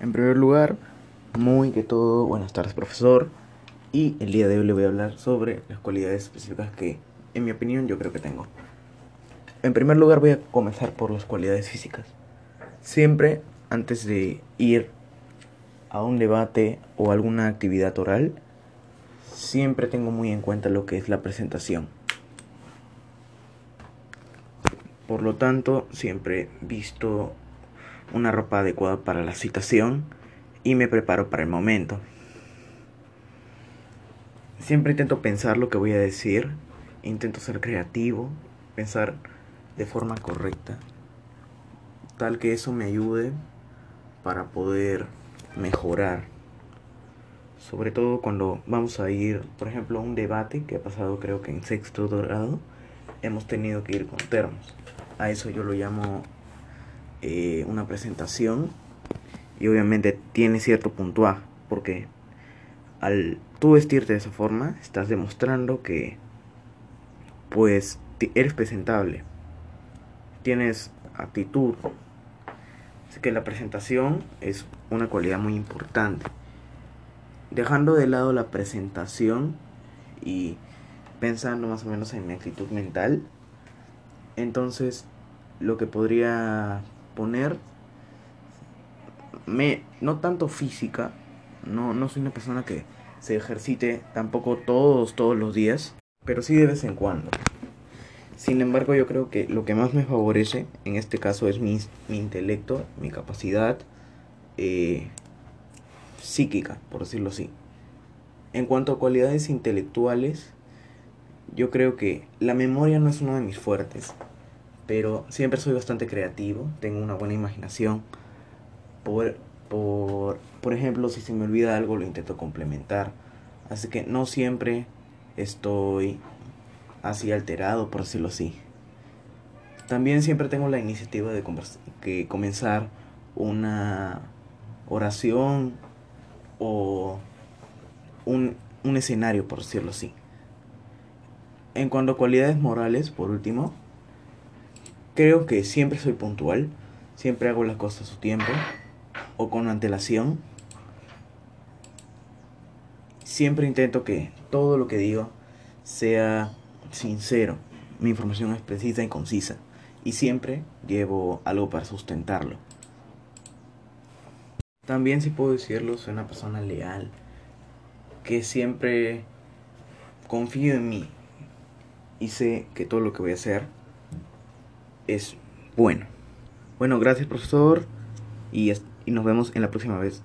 En primer lugar, muy que todo, buenas tardes profesor. Y el día de hoy le voy a hablar sobre las cualidades específicas que, en mi opinión, yo creo que tengo. En primer lugar voy a comenzar por las cualidades físicas. Siempre, antes de ir a un debate o alguna actividad oral, siempre tengo muy en cuenta lo que es la presentación. Por lo tanto, siempre visto una ropa adecuada para la citación y me preparo para el momento. Siempre intento pensar lo que voy a decir, intento ser creativo, pensar de forma correcta, tal que eso me ayude para poder mejorar. Sobre todo cuando vamos a ir, por ejemplo, a un debate que ha pasado creo que en sexto dorado, hemos tenido que ir con termos. A eso yo lo llamo eh, una presentación y obviamente tiene cierto puntuaje porque al tú vestirte de esa forma estás demostrando que pues eres presentable tienes actitud. Así que la presentación es una cualidad muy importante. Dejando de lado la presentación y pensando más o menos en mi actitud mental entonces lo que podría poner me no tanto física no no soy una persona que se ejercite tampoco todos todos los días pero sí de vez en cuando. Sin embargo yo creo que lo que más me favorece en este caso es mi, mi intelecto mi capacidad eh, psíquica por decirlo así. En cuanto a cualidades intelectuales yo creo que la memoria no es uno de mis fuertes pero siempre soy bastante creativo, tengo una buena imaginación. Por, por, por ejemplo, si se me olvida algo, lo intento complementar. Así que no siempre estoy así alterado, por decirlo así. También siempre tengo la iniciativa de que comenzar una oración o un, un escenario, por decirlo así. En cuanto a cualidades morales, por último, Creo que siempre soy puntual, siempre hago las cosas a su tiempo o con antelación. Siempre intento que todo lo que digo sea sincero, mi información es precisa y concisa y siempre llevo algo para sustentarlo. También si puedo decirlo, soy una persona leal, que siempre confío en mí y sé que todo lo que voy a hacer es bueno. Bueno, gracias profesor y, y nos vemos en la próxima vez.